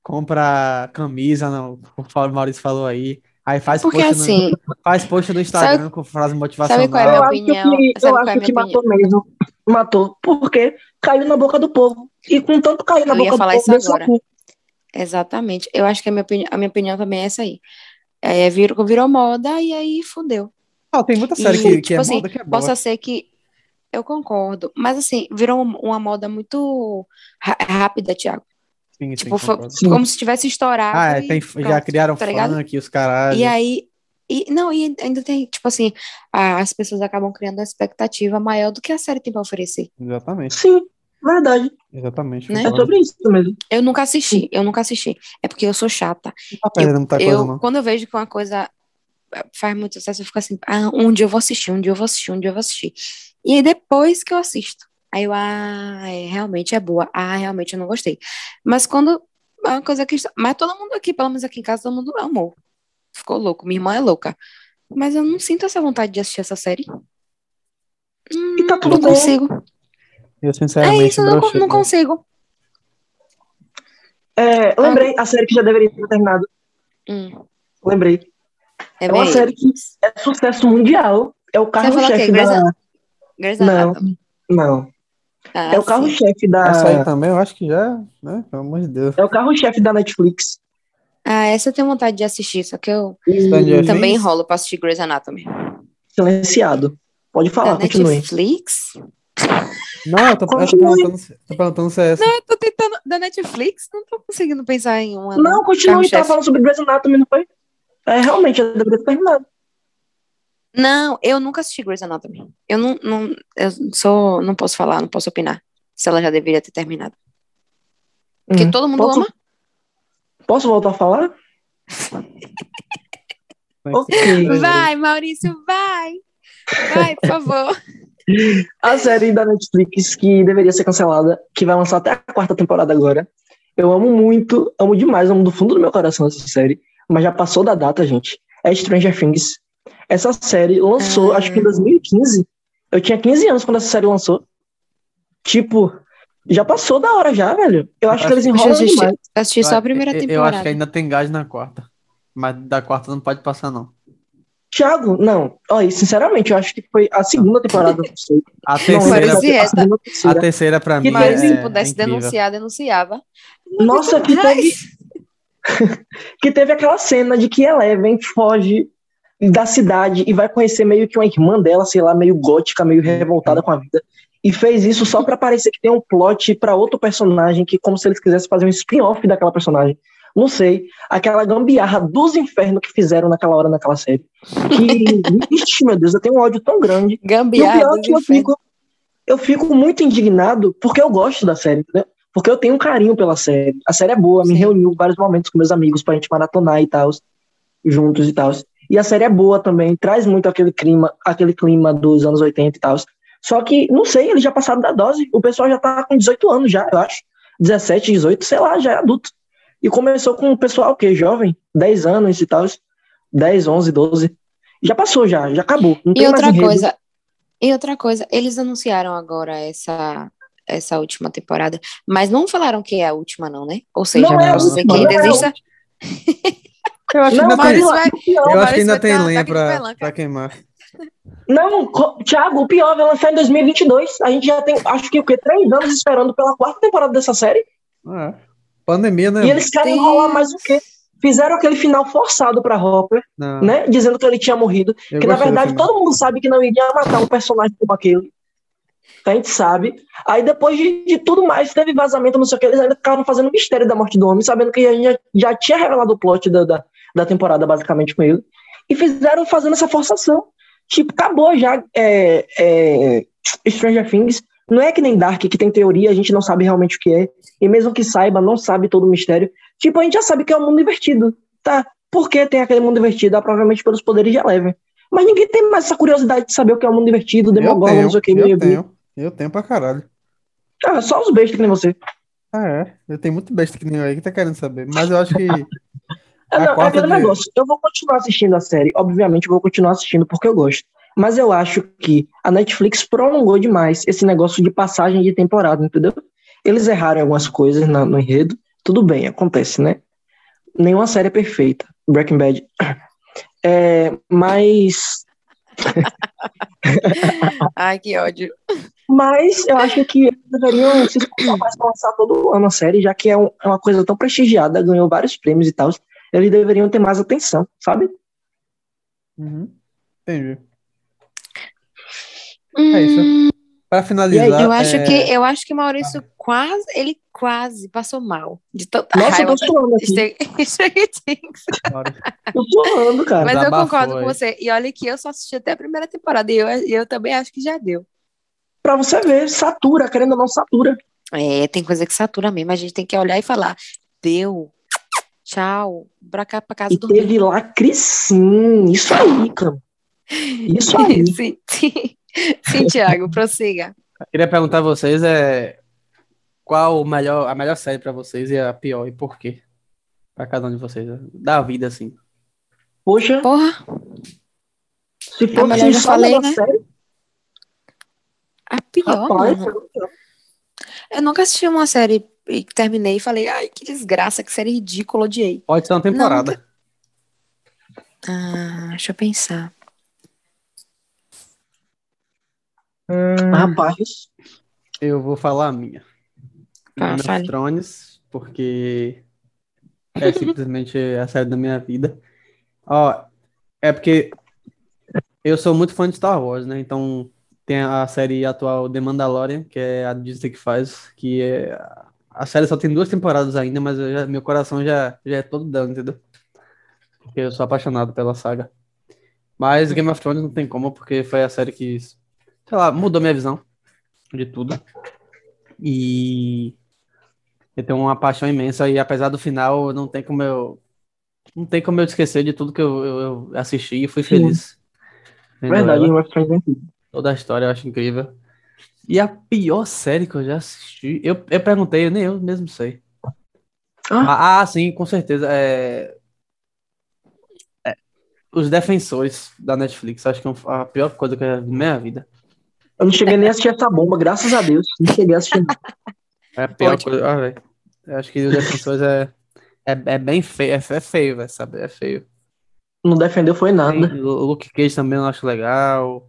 compra camisa, não, o Maurício falou aí, aí faz Porque post no, assim, faz post no Instagram com frase sabe qual é a motivacional. minha eu acho opinião? que, Sabe eu qual é a acho minha que matou mesmo. Matou. Porque caiu na boca do povo. E com tanto cair na Eu boca do falar povo, isso agora. cu. Exatamente. Eu acho que a minha, opini- a minha opinião também é essa aí. É, virou, virou moda e aí fudeu. Ah, tem muita série E, que, que tipo é assim, moda que é boa. Possa ser que. Eu concordo. Mas assim, virou um- uma moda muito rápida, Thiago. Sim, Tipo. Sim. como se tivesse estourado. Ah, é, e tem, pronto, já criaram tá ligado? funk, os caralho. E aí. E, não, e ainda tem, tipo assim, a- as pessoas acabam criando uma expectativa maior do que a série tem pra oferecer. Exatamente, Sim, verdade. exatamente. Né? É sobre isso mesmo. Eu nunca assisti, eu nunca assisti. É porque eu sou chata. Não tá perdendo muita coisa, Eu, não. quando eu vejo que uma coisa eh, faz muito sucesso, eu fico assim, ah, um dia eu vou assistir, um dia eu vou assistir, um dia eu vou assistir. E aí depois que eu assisto, aí eu, ah, é, realmente é boa, ah, realmente eu não gostei. Mas quando é uma coisa que. Mas todo mundo aqui, pelo menos aqui em casa, todo mundo amou. Ficou louco, minha irmã é louca. Mas eu não sinto essa vontade de assistir essa série. Hum, E tá tudo não bem. consigo. Eu, É sinceramente, isso, eu não, brochei. não consigo. É, lembrei a série que já deveria ter terminado. Hum, Lembrei. é É uma série que é sucesso mundial. É o carro-chefe? Grey's da. Grey's Não. Anatomy. Não. Ah, É o carro-chefe Essa aí da. também, eu acho que já, né? Pelo amor de Deus. É o carro-chefe da Netflix. Ah, essa eu tenho vontade de assistir, só que eu E também Things? enrolo pra assistir Grey's Anatomy. silenciado. Pode Da falar, continue. Netflix? Não, eu tô, eu tô perguntando, se- tô perguntando se é essa. Eu tô tentando. Da Netflix? Não tô conseguindo pensar em uma. Não, continue, tava falando sobre Grey's Anatomy, não foi? É, realmente, já deveria ter terminado. Não, eu nunca assisti Grey's Anatomy. Eu não, não, eu sou, não posso falar, não posso opinar se ela já deveria ter terminado. Porque Hum. todo mundo Posso- ama. Posso voltar a falar? Ok. Vai, Maurício, vai! Vai, por favor. A série da Netflix que deveria ser cancelada, que vai lançar até a quarta temporada agora. Eu amo muito, amo demais, amo do fundo do meu coração essa série, mas já passou da data, gente. É Stranger Things. Essa série lançou, Ah. acho que em 2015. Eu tinha 15 anos quando essa série lançou. Tipo, já passou da hora já, velho. Eu acho que eles enrolam assisti, demais. assisti só a primeira eu, eu temporada. acho que ainda tem gás na quarta. Mas da quarta não pode passar, não. Thiago, não. Olha, sinceramente, eu acho que foi a segunda temporada. Não sei. A Não, terceira, Parecia a essa. segunda, a terceira. pra mim Que Mas é, se pudesse é incrível. denunciar, denunciava. Nossa, que teve, que teve aquela cena de que Eleven foge da cidade e vai conhecer meio que uma irmã dela, sei lá, meio gótica, meio revoltada com a vida. E fez isso só pra parecer que tem um plot pra outro personagem, que como se eles quisessem fazer um spin-off daquela personagem. Não sei, aquela gambiarra dos infernos que fizeram naquela hora naquela série. Que, ixi, meu Deus, eu tenho um ódio tão grande. E o Gambiarra pior é que eu fico, eu fico muito indignado porque eu gosto da série, entendeu? Porque eu tenho um carinho pela série. A série é boa, me reuniu vários momentos com meus amigos pra gente maratonar e tal, juntos e tal. E a série é boa também, traz muito aquele clima, aquele clima dos anos 80 e tal. Só que, não sei, eles já passaram da dose. O pessoal já tá com 18 anos já, eu acho. 17, 18, sei lá, já é adulto. E começou com o pessoal o quê? Jovem, 10 anos e tal. 10, 11, 12. Já passou já, já acabou. E outra enredo. coisa, e outra coisa, eles anunciaram agora essa essa última temporada, mas não falaram que é a última não, né? Ou seja, Não é a dizer que última, ainda é exista. Eu acho que Não, ainda mas tem, vai- eu acho que ainda tem lenha pra queimar. Não, Thiago, o pior vai lançar em 2022. A gente já tem, acho que o quê? Três anos esperando pela quarta temporada dessa série. É. Pandemia, né? E eles querem enrolar mais o quê? Fizeram aquele final forçado pra Hopper, Não, né? Dizendo que ele tinha morrido. eu que na verdade todo mundo sabe que não iria matar um personagem como aquele. A gente sabe. Aí depois de, de tudo mais, teve vazamento, não sei o que, eles ainda ficaram fazendo mistério da morte do homem, sabendo que a gente já, já tinha revelado o plot da, da, da temporada, basicamente, com ele. E fizeram fazendo essa forçação. Tipo, acabou já é, é, Stranger Things. Não é que nem Dark, que tem teoria, a gente não sabe realmente o que é. E mesmo que saiba, não sabe todo o mistério. Tipo, a gente já sabe que é um mundo invertido. Tá? Por que tem aquele mundo invertido? Ah, provavelmente pelos poderes de Eleven. Mas ninguém tem mais essa curiosidade de saber o que é o mundo invertido, Demogorgon, não sei o que. eu tenho. Eu tenho pra caralho. Ah, só os bestas que nem você. Ah, é. Eu tenho muito besta que nem eu aí que tá querendo saber. Mas eu acho que. A não, é aquele de- negócio. Eu vou continuar assistindo a série. Obviamente, eu vou continuar assistindo porque eu gosto. Mas eu acho que a Netflix prolongou demais esse negócio de passagem de temporada, entendeu? Eles erraram algumas coisas na- no enredo. Tudo bem, acontece, né? Nenhuma série é perfeita. Breaking Bad. É, mas, Ai, que ódio. Mas eu acho que eles deveriam se esforçar mais lançar todo ano a série, já que é, um- é uma coisa tão prestigiada, ganhou vários prêmios e tal. Eles deveriam ter mais atenção, sabe? Uhum. Entendi. É isso. Hum, Pra finalizar, eu acho é, que eu acho que Maurício quase, ele quase passou mal de tanta Nossa, eu raiva. tô suando aqui. Tô suando, cara. Mas eu concordo com você. E olha que eu só assisti até a primeira temporada e eu, eu também acho que já deu. Pra você ver, satura, querendo ou não, satura. É, tem coisa que satura mesmo. A gente tem que olhar e falar: deu, tchau, pra cá, pra casa E dormir. teve lacre sim. Isso aí, cara. Isso aí. sim, sim. Sim, Thiago, prossiga. queria perguntar a vocês é qual o melhor, a melhor série pra vocês e a pior e por quê? Pra cada um de vocês, da vida assim. Poxa, Porra, se melhor fosse já só falei, uma né? série, a pior, rapaz, mano. Eu nunca assisti uma série e terminei e falei, ai, que desgraça, que série ridícula, odiei. Pode ser uma temporada. Ah, deixa eu pensar. rapaz. Eu vou falar a minha. Tá, Game of. Thrones, porque é simplesmente a série da minha vida. Ó, é porque eu sou muito fã de Star Wars, né? Então tem a série atual The Mandalorian, que é a Disney que faz, que é a série só tem duas temporadas ainda, mas já- meu coração já, já é todo dano, entendeu? Porque eu sou apaixonado pela saga. Mas Game of Thrones não tem como, porque foi a série que, sei lá, mudou minha visão de tudo. E eu tenho uma paixão imensa e apesar do final, não tem como eu não tem como eu esquecer de tudo que eu, eu, eu assisti e fui feliz. Verdade, ela. Game of Thrones é incrível. Toda a história eu acho incrível. E a pior série que eu já assisti, eu, eu perguntei, nem eu mesmo sei. Ah. Ah, sim, com certeza. É... é, Os Defensores da Netflix, acho que é a pior coisa que eu já vi na minha vida. Eu não cheguei nem a assistir essa bomba, graças a Deus. Não cheguei a assistir. não. É a pior Pode. coisa. Ah. Eu acho que os Defensores é, é, é bem feio, é, é feio, velho, sabe? É feio. Não defendeu, foi nada. o Luke Cage também eu acho legal.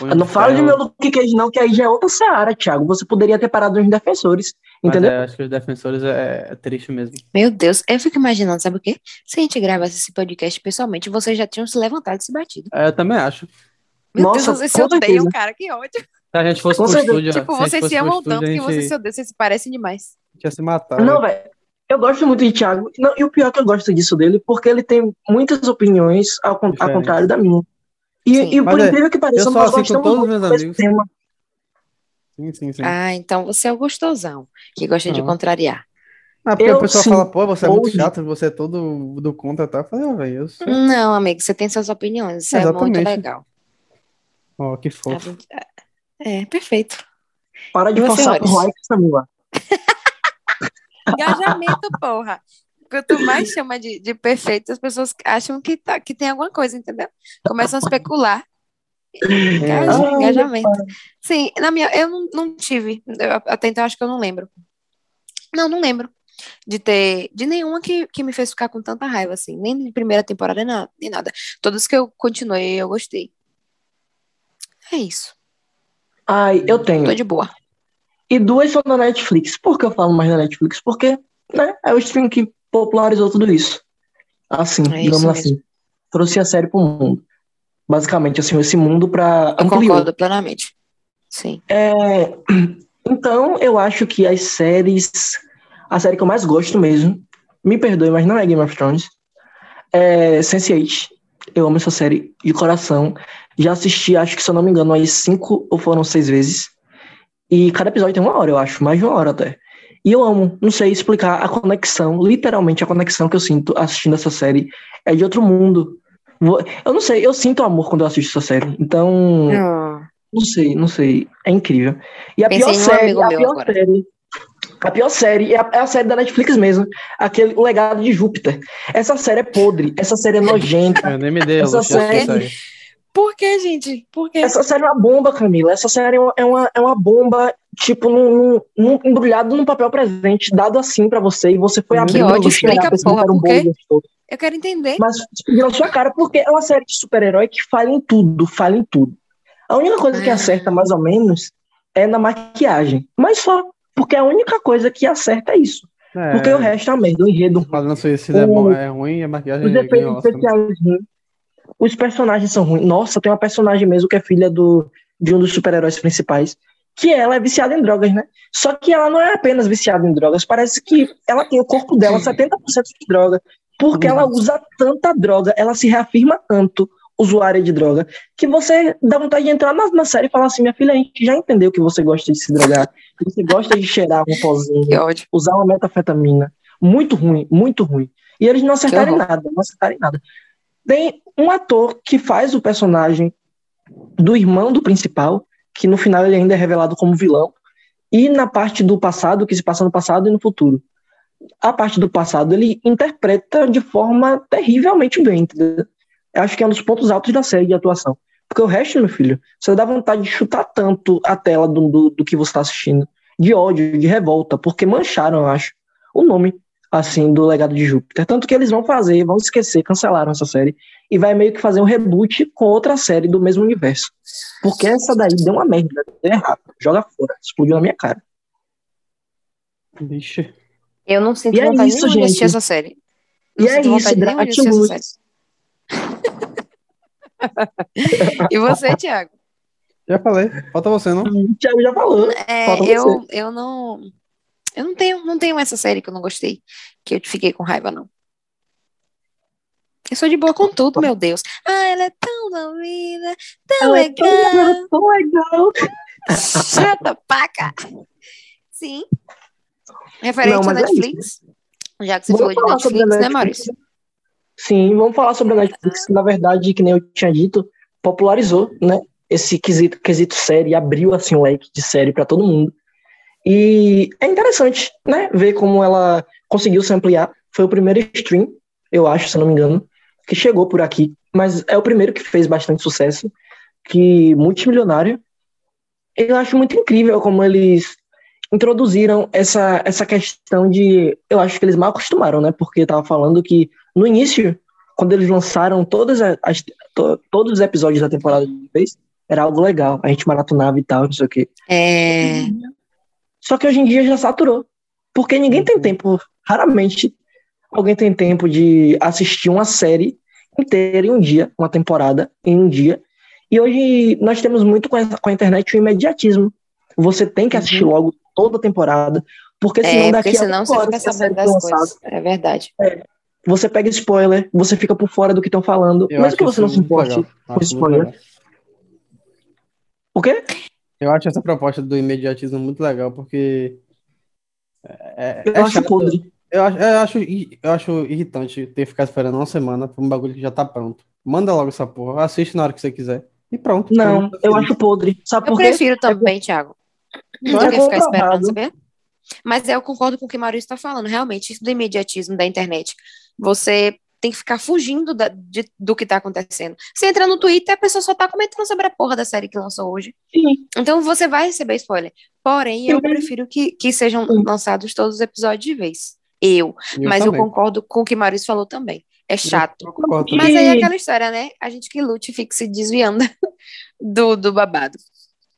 Punho Não fala de meu Luke Cage, não, que aí já é outra seara, Thiago. Você poderia ter parado nos defensores. Mas Entendeu? é, acho que os Defensores é, é triste mesmo. Meu Deus, eu fico imaginando, sabe o quê? Se a gente gravasse esse podcast pessoalmente, vocês já tinham se levantado e se batido. É, eu também acho. Meu Nossa, Deus, com odeiam, certeza. cara, que ódio. Se a gente fosse Com pro certeza. estúdio, Tipo, se a gente vocês se amam tanto a que gente vocês se odeiam, vocês se parecem demais. ia se matar. Não, velho. velho. Eu gosto muito de Thiago. Não, e o pior é que eu gosto disso dele, porque ele tem muitas opiniões ao, ao contrário da minha. E, Sim. e por é, incrível que pareça, eu nós gostamos todos os muito meus desse amigos. tema. Sim, sim, sim. Ah, então você é o gostosão, que gosta de Não. contrariar. Ah, porque eu, o pessoal sim, fala, pô, você é muito hoje- chato, você é todo do contra, tá? Eu falei, ó, velho, sou. Não, amigo, você tem suas opiniões, isso é muito Exatamente. legal. Ó, que A fofo. gente- É, perfeito. Para de forçar por Maurício? likes, Samila. Engajamento, porra. Quanto mais chama de, de perfeito, as pessoas acham que, tá, que tem alguma coisa, entendeu? Começam a especular. Engaja- Ai, engajamento. Sim, na minha, eu não, não tive. Eu, até então acho que eu não lembro. Não, não lembro de ter, de nenhuma que, que me fez ficar com tanta raiva, assim. Nem de primeira temporada, nem, nem nada. Todos que eu continuei, eu gostei. É isso. Ai, eu tenho. Tô de boa. E duas são da Netflix. Por que eu falo mais da Netflix? Porque né, é o stream que popularizou tudo isso. Assim, É digamos isso assim. Trouxe a série pro mundo. Basicamente, assim, esse mundo pra Eu ampliou. concordo plenamente. Sim. É, então, eu acho que as séries. A série que eu mais gosto mesmo, me perdoe, mas não é Game of Thrones, é Sense8. Eu amo essa série de coração. Já assisti, acho que se eu não me engano, aí cinco ou foram seis vezes. E cada episódio tem uma hora, eu acho, mais de uma hora até. E eu amo, não sei explicar a conexão, literalmente a conexão que eu sinto assistindo essa série é de outro mundo. Eu não sei, eu sinto amor quando eu assisto essa série. Então, Ah, não sei, não sei. É incrível. E a Pensei pior série, amigo a meu pior agora. série. A pior série é a, é a série da Netflix mesmo. Aquele O Legado de Júpiter. Essa série é podre, essa série é nojenta. Eu nem me dei a Essa série- aí. Por que, gente? Por quê? Essa série é uma bomba, Camila. Essa série é uma, é uma, é uma bomba, tipo, num, num- num- embrulhado num papel presente, dado assim pra você, e você foi Que abrindo ódio, no cheirar, explica, que porra, era um por quê? Eu quero entender. Mas na sua cara, porque é uma série de super-herói que falha em tudo, falha em tudo. A única coisa que Ah. acerta, mais ou menos, é na maquiagem. Mas só, porque a única coisa que acerta é isso. É, Porque o resto é a merda, o enredo. Falando suicida é, O- bom, é ruim e a maquiagem Os efeitos Oscar. especiais ruins. Os personagens são ruins. Nossa, tem uma personagem mesmo que é filha do, de um dos super-heróis principais. Que ela é viciada em drogas, né? Só que ela não é apenas viciada em drogas. Parece que ela tem o corpo dela 70% de droga. Porque ela usa tanta droga, ela se reafirma tanto usuária de droga, que você dá vontade de entrar na, na série e falar assim: minha filha, a gente já entendeu que você gosta de se drogar, que você gosta de cheirar um pozinho usar uma metafetamina. Muito ruim, muito ruim. E eles não acertaram em horror. nada, não acertaram em nada. Tem um ator que faz o personagem do irmão do principal, que no final ele ainda é revelado como vilão, e na parte do passado, que se passa no passado e no futuro. A parte do passado ele interpreta de forma terrivelmente bem, entendeu? Eu acho que é um dos pontos altos da série de atuação. Porque o resto, meu filho, você dá vontade de chutar tanto a tela do, do, do que você está assistindo. De ódio, de revolta, porque mancharam, eu acho, o nome, assim, do legado de Júpiter. Tanto que eles vão fazer, vão esquecer, cancelaram essa série, e vai meio que fazer um reboot com outra série do mesmo universo. Porque essa daí deu uma merda, deu errado. Joga fora, explodiu na minha cara. Vixe. Eu não sinto E é vontade isso, nenhuma de assistir gente. essa série. Não E é sinto isso, vontade nenhuma de assistir essa série. Gratiluz. E você, Thiago? Já falei. Falta você, não? O Thiago já falou. É, eu, eu não. Eu não tenho, não tenho essa série que eu não gostei, que eu fiquei com raiva, não. Eu sou de boa com tudo, meu Deus. Ah, ela é tão domida, tão Ela é tão legal. Tão legal. Chata paca. Sim. Referente Não, à é Netflix. já que você falou Vamos de falar sobre a Netflix, né, Netflix. Maurício? Sim, vamos falar sobre a Netflix, que na verdade, que nem eu tinha dito, popularizou, né, esse quesito, quesito série, abriu assim o leque de série para todo mundo. E é interessante, né, ver como ela conseguiu se ampliar. Foi o primeiro stream, eu acho, se não me engano, que chegou por aqui, mas é o primeiro que fez bastante sucesso, que multimilionário. Eu acho muito incrível como eles introduziram essa, essa questão de. Eu acho que eles mal acostumaram, né? Porque tava falando que no início, quando eles lançaram todas as, as- to- todos os episódios da temporada de vez, era algo legal. A gente maratonava e tal, não sei o quê. É. Só que hoje em dia já saturou. Porque ninguém tem tempo, raramente alguém tem tempo de assistir uma série inteira em um dia, uma temporada em um dia. E hoje nós temos muito com a, com a internet o imediatismo. Você tem que assistir logo toda a temporada, porque senão É, daqui porque a senão cinco você horas fica a sabendo das lançada, coisas. É verdade. você pega spoiler, você fica por fora do que estão falando, Eu mesmo que você não se importe legal. com Acho spoiler. legal. O quê? Eu acho essa proposta do imediatismo muito legal, porque é, Eu é acho podre. Eu acho, eu acho, eu acho irritante ter que ficar esperando uma semana por um bagulho que já tá pronto. Manda logo essa porra, assiste na hora que você quiser. E pronto. Não, Pronto, eu acho podre. Sabe Eu prefiro também, Thiago. Não é do que ficar esperando, saber? Mas eu concordo com o que o Maurício está falando. Realmente, isso do imediatismo da internet. Você tem que ficar fugindo da- de- do que está acontecendo. Você entra no Twitter, a pessoa só tá comentando sobre a porra da série que lançou hoje. Sim. Então você vai receber spoiler. Porém, eu prefiro que, que sejam Sim. lançados todos os episódios de vez. Eu. Eu Mas eu também. concordo com o que Maurício falou também. É chato. Eu concordo Mas aí é aquela história, né? A gente que lute e fique se desviando do, do babado.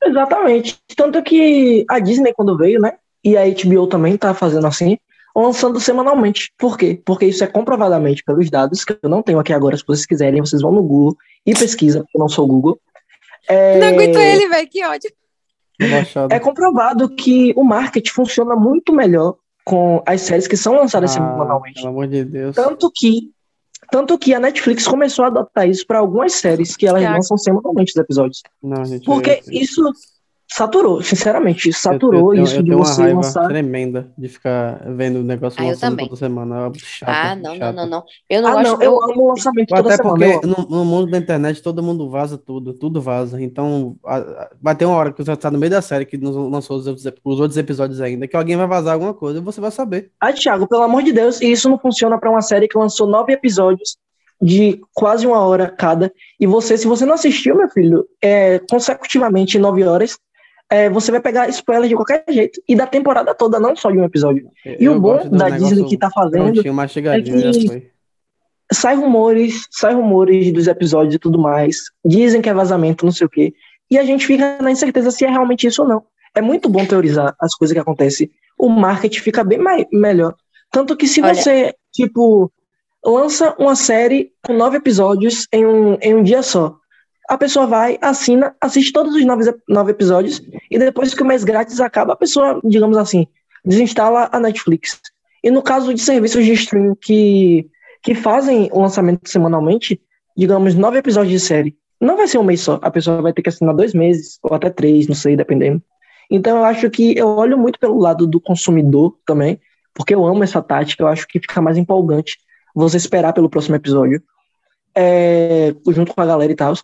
Exatamente. Tanto que a Disney, quando veio, né? E a HBO também tá fazendo assim, lançando semanalmente. Por quê? Porque isso é comprovadamente pelos dados, que eu não tenho aqui agora, se vocês quiserem, vocês vão no Google e pesquisam, porque eu não sou o Google. É, Não aguento ele, velho, que ódio. É comprovado que o marketing funciona muito melhor com as séries que são lançadas Ah, semanalmente. pelo amor de Deus. Tanto que, tanto que a Netflix começou a adotar isso para algumas séries que elas lançam semanalmente os episódios. Não, gente. Porque eu, isso saturou, sinceramente, eu- saturou eu, tenho- isso eu de uma você raiva lançar. tremenda de ficar vendo o negócio Ah, eu lançando toda semana. É chato, Ah, não, não, chato. não, não. Eu não Ah, gosto. não, eu amo o lançamento toda Até semana. porque eu no, no mundo da internet todo mundo vaza tudo, tudo vaza. Então a- a- vai ter uma hora que você tá no meio da série que não lançou os, outros- os outros episódios ainda, que alguém vai vazar alguma coisa e você vai saber. Ah, Thiago, pelo amor de Deus, e isso não funciona para uma série que lançou nove episódios de quase uma hora cada. E você, se você não assistiu, meu filho, é, consecutivamente nove horas, é, você vai pegar spoiler de qualquer jeito. E da temporada toda, não só de um episódio. E Eu o bom da Disney que tá fazendo é que- sai rumores, sai rumores dos episódios e tudo mais. Dizem que é vazamento, não sei o quê. E a gente fica na incerteza se é realmente isso ou não. é muito bom teorizar as coisas que acontecem. O marketing fica bem mais, melhor. Tanto que se Olha. você, tipo, lança uma série com nove episódios em um, em um dia só, a pessoa vai, assina, assiste todos os nove, nove episódios, e depois que o mês grátis acaba, a pessoa, digamos assim, desinstala a Netflix. E no caso de serviços de streaming que, que fazem o lançamento semanalmente, digamos, nove episódios de série, não vai ser um mês só. A pessoa vai ter que assinar dois meses, ou até três, não sei, dependendo. Então eu acho que eu olho muito pelo lado do consumidor também, porque eu amo essa tática, eu acho que fica mais empolgante você esperar pelo próximo episódio, é, junto com a galera e tal.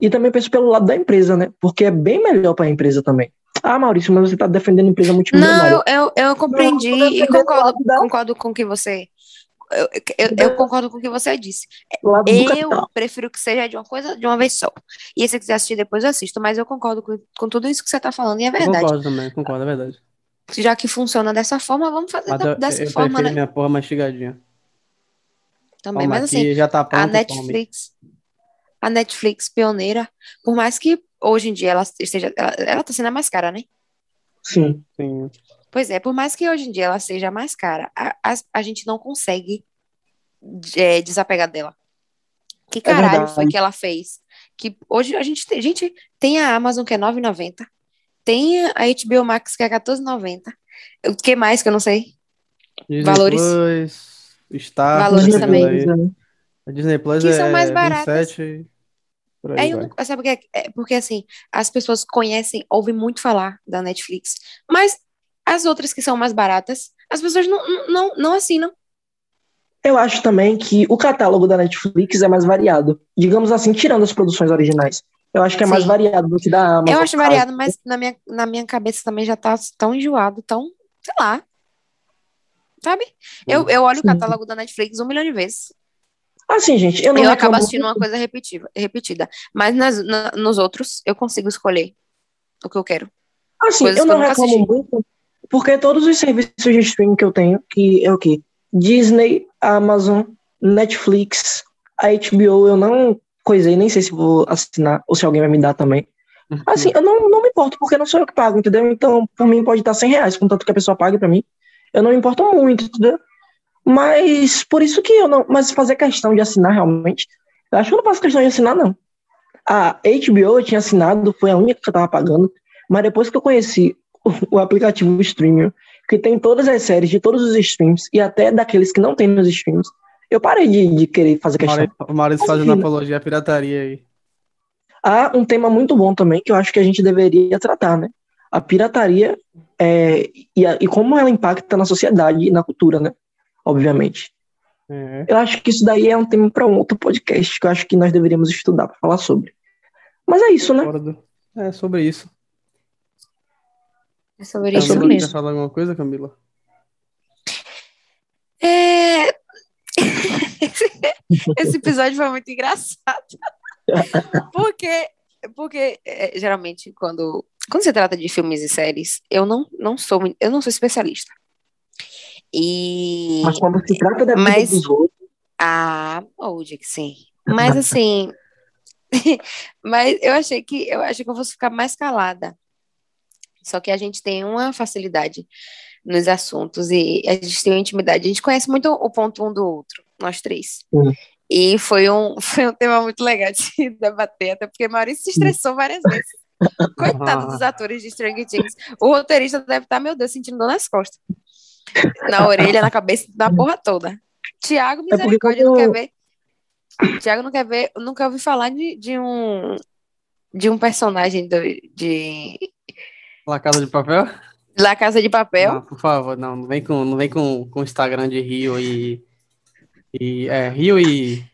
E também penso pelo lado da empresa, né? Porque é bem melhor para a empresa também. Ah, Maurício, mas você está defendendo a empresa multimilionária. Não, eu, eu, eu compreendi Não, eu e concordo, da- concordo com o que você. Eu, eu, eu concordo com o que você disse. Eu prefiro que seja de uma coisa de uma vez só. E se você quiser assistir depois, eu assisto. Mas eu concordo com, com tudo isso que você está falando, e é verdade. Concordo também, concordo, é verdade. Já que funciona dessa forma, vamos fazer Mas da- eu, dessa eu forma, né? minha porra mastigadinha. Também. Calma Mas assim, já tá a pronto, come. Netflix, a Netflix pioneira, por mais que hoje em dia ela esteja, ela, ela tá sendo a mais cara, né? Sim. Sim. Pois é, por mais que hoje em dia ela seja mais cara, a, a, a gente não consegue é, desapegar dela. Que caralho verdade. foi que ela fez? Que hoje a gente tem, gente tem a Amazon que é R$ 9,90, tem a HBO Max que é R$ 14,90. O que mais que eu não sei? Disney Valores. Plus, Star, Valores também. aí. A Disney Plus Que é são mais baratas. 27, por aí É, eu vai. não- sabe por quê? É porque assim, as pessoas conhecem, ouvem muito falar da Netflix, mas as outras que são mais baratas, as pessoas não, não, não, assinam. Eu acho também que o catálogo da Netflix é mais variado. Digamos assim, tirando as produções originais. Eu acho que é mais Sim. variado do que da Amazon. Eu acho variado, mas na minha, na minha cabeça também já tá tão enjoado, tão, sei lá. Sabe? Eu, eu olho o Sim. catálogo da Netflix um milhão de vezes. Assim, gente, eu não Eu acabo assistindo uma coisa repetida, repetida. Mas nas, na- nos outros, eu consigo escolher o que eu quero. Assim, coisas eu que não eu nunca reclamo assisti. muito, porque todos os serviços de streaming que eu tenho, que é o quê? Disney, Amazon, Netflix, a HBO, eu não coisei, nem sei se vou assinar ou se alguém vai me dar também. Assim, eu não, não me importo, porque não sou eu que pago, entendeu? Então, por mim, pode estar 100 reais, contanto que a pessoa pague pra mim. Eu não me importo muito, entendeu? Mas, por isso que eu não. Mas fazer questão de assinar realmente, eu acho que eu não faço questão de assinar, não. A HBO eu tinha assinado, foi a única que eu tava pagando, mas depois que eu conheci o, o aplicativo Streaming, que tem todas as séries de todos os streams, e até daqueles que não tem nos streams, eu parei de, de querer fazer questão. O Maurício fazendo apologia à pirataria aí. Há um tema muito bom também que eu acho que a gente deveria tratar, né? A pirataria é, e, a- e como ela impacta na sociedade e na cultura, né? Obviamente. É. Eu acho que isso daí é um tema para um outro podcast que eu acho que nós deveríamos estudar para falar sobre. Mas é isso, né? É sobre isso. É sobre isso sobre Camila, mesmo. quer falar alguma coisa, Camila? É... Esse episódio foi muito engraçado. Porque, porque é, geralmente, quando, quando se trata de filmes e séries, eu não, não sou eu não sou especialista. E Mas quando se trata da vida Mas- dos outros, ah, que sim. Mas assim, mas eu achei que eu achei que eu fosse ficar mais calada. Só que a gente tem uma facilidade nos assuntos e a gente tem uma intimidade. A gente conhece muito o ponto um do outro, nós três. Sim. E foi um, foi um tema muito legal de debater, até porque Maurício se estressou várias vezes. Coitado dos atores de Stranger Things. O roteirista deve estar, meu Deus, sentindo dor nas costas. Na orelha, na cabeça, na porra toda. Tiago, É misericórdia, não quando- quer ver. Tiago não quer ver, nunca ouvi falar de, de um de um personagem do, de La Casa de Papel? La Casa de Papel. Não, por favor, não, não vem com, não vem com, com Instagram de Rio e, e é, Rio e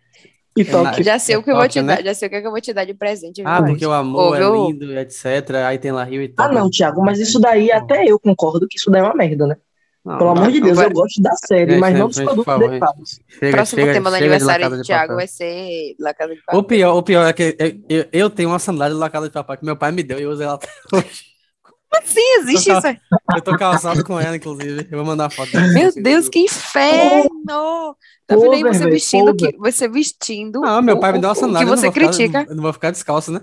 e É, toque. Já sei é o que eu vou Tóquio, te né? dar, já sei o que eu vou te dar de presente. ah, porque o amor é lindo, etc. Aí tem lá Rio e Ah, Tóquio. não, Thiago, mas isso daí até eu concordo que isso daí é uma merda, né? Não, Pelo amor de Deus, vai- eu gosto da série, Gente, mas não dos produtos por favor, derivados. Chega, Próximo chega, tema do de aniversário de de Tiago vai ser La Casa de Papel. O pior, o pior é que eu, eu, eu tenho uma sandália La Casa de Papel que meu pai me deu e eu usei ela até hoje. Sim, existe Eu isso aí. Eu tô calçado com ela, inclusive. Eu vou mandar foto. Meu Deus, que inferno! Tá vendo você vestindo, que, você vestindo Ah, meu pai me deu uma sandália. que eu você ficar- critica. eu não vou ficar descalço, né?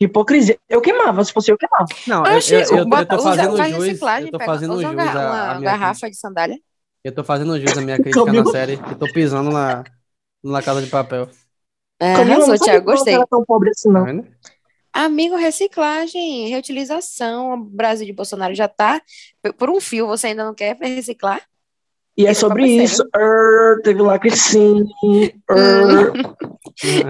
Hipocrisia. Eu queimava, se fosse eu queimava. Não, eu, Oxi, eu, eu, eu bota- tô usa- fazendo faz jus. reciclagem, Eu tô fazendo usa jus uma à minha garrafa de sandália. Eu tô fazendo jus à minha crítica na série. Eu tô pisando na, na casa de papel. É, Camila, eu não arrasou, Thiago, gostei. era tão pobre assim, Tá não. vendo? Amigo, reciclagem, reutilização. O Brasil de Bolsonaro já tá por um fio. Você ainda não quer reciclar? E é Esse sobre é isso. Er, teve lacre sim. Er.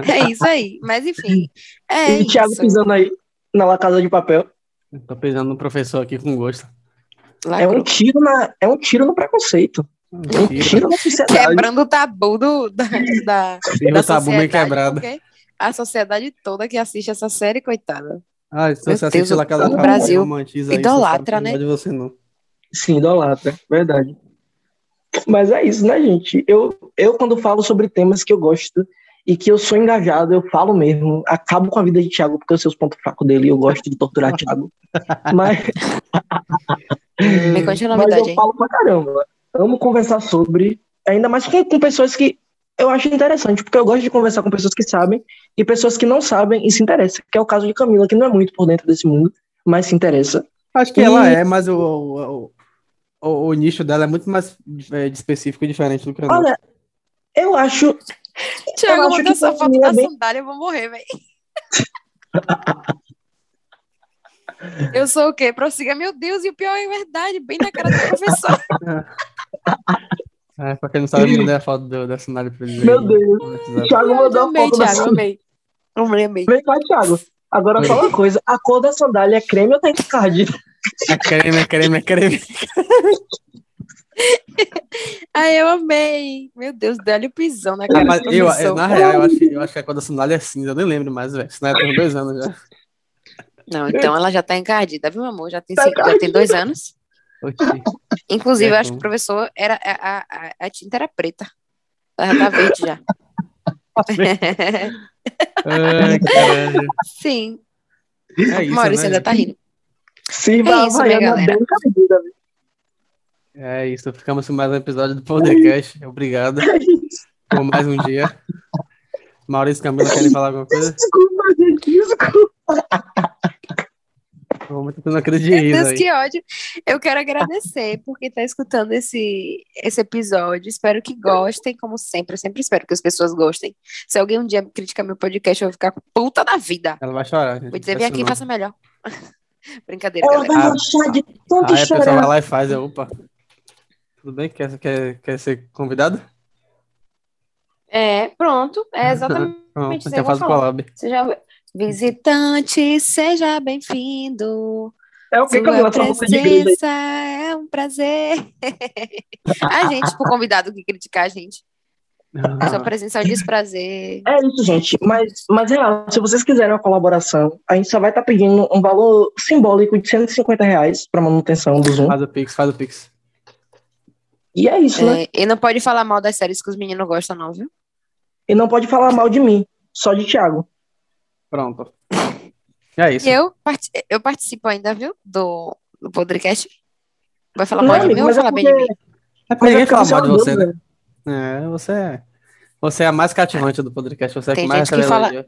É isso aí. Mas enfim, é e Thiago isso. pisando aí na casa de papel. Eu Tô pisando no professor aqui com gosto. É um tiro na, é um tiro no preconceito. É um Mentira. tiro na sociedade. Quebrando o tabu do, da, da, da o tabu meio sociedade, quebrado. a sociedade toda que assiste essa série, coitada. Ah, se Meu você assiste Deus, La Casa o de Papel, Brasil romantiza isso, idolatra, que né? Não é de você, não. Sim, idolatra, verdade. Mas é isso, né, gente? Eu, eu, quando falo sobre temas que eu gosto e que eu sou engajado, eu falo mesmo. Acabo com a vida de Thiago, porque eu sei os pontos fracos dele e eu gosto de torturar Thiago. Mas, Me conte a mas novidade eu aí. falo pra caramba. Amo conversar sobre, ainda mais com, com pessoas que eu acho interessante, porque eu gosto de conversar com pessoas que sabem e pessoas que não sabem e se interessam, que é o caso de Camila, que não é muito por dentro desse mundo, mas se interessa. Acho que E- ela é, mas o, o, o, o nicho dela é muito mais é, específico e diferente do que o nosso. Olha, eu acho Thiago, acho mandou que essa foto é da bem- sandália, eu vou morrer, velho. Eu sou o quê? Prossiga, meu Deus, e o pior é verdade, bem na cara do professor. É, pra quem não sabe, eu mandei a foto do, da cenário pra eles Meu aí. Deus. Thiago Eu mandou a foto da Thiago, sandália. amei. Amei, amei. Vem cá, Thiago. Agora Oi. fala uma coisa. A cor da sandália é creme ou tá encardido? É creme, é creme, é creme. Ai, eu amei. Meu Deus, dá-lhe o pisão na Ah, cara do eu, professor. na real, eu acho, que- eu acho que a cor da sandália é cinza, eu nem lembro mais, velho. Sandália tem dois anos já. Não, então ela já tá encardida, viu, amor? Já tem, Tá cinco- já tem dois anos. Oxi. Inclusive, É, eu acho que o professor era a, a, a- a tinta era preta. Ela já tá verde já. Ai. Sim. É isso, Maurício né? ainda tá rindo. Sirva É a isso, minha Havaiana galera. bem encardida. né? É isso, ficamos com mais um episódio do Podcast. Obrigado É por mais um dia. Maurício Camila querem falar alguma coisa? Desculpa, gente. Desculpa. Tendo aquele de Meu Deus, aí. que ódio. Eu quero agradecer por quem tá escutando esse, esse episódio. Espero que gostem, como sempre. Eu sempre espero que as pessoas gostem. Se alguém um dia criticar meu podcast, eu vou ficar puta da vida. Ela vai chorar, gente. Vou dizer, vem aqui e faça melhor. Brincadeira, Ela galera. vai Ah, gostar de tanto Aí a pessoa vai chorar. lá e faz, eu, opa. Tudo bem? Quer, quer, quer ser convidado? É, pronto. É exatamente Pronto, isso. então Eu vou faz o falar. collab. Seja visitante, seja bem-vindo. É o que, Sua aí. presença é um prazer. a gente, por convidado que criticar a gente. Sua Ah, presença é um desprazer. É isso, gente. Mas, mas real, se vocês quiserem uma colaboração, a gente só vai estar pedindo um valor simbólico de 150 reais para manutenção do Zoom. Faz o Pix, faz o Pix. E é isso, né? É, e não pode falar mal das séries que os meninos gostam, não, viu? E não pode falar mal de mim, só de Thiago. Pronto. É isso. E eu, eu participo ainda, viu? Do, do podcast. Vai falar Não, mal de mim ou vai mas é falar bem de mim? porque, É porque é ninguém porque fala é mal de você, doido, né? É, você é. Você é a mais cativante do podcast. Você é a Tem que mais gente que fala-.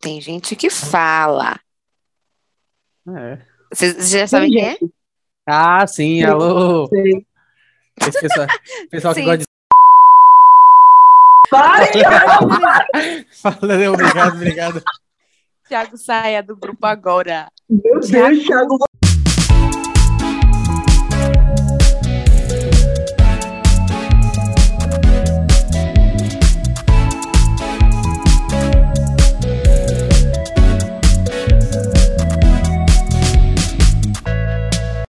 Tem gente que fala. É. Vocês já sabem quem é? Ah, sim, alô. sei. Esse pessoal, pessoal que Sim. gosta de. Pare! Valeu, obrigado, obrigado. Thiago, saia do grupo agora. Meu Deus, Thiago,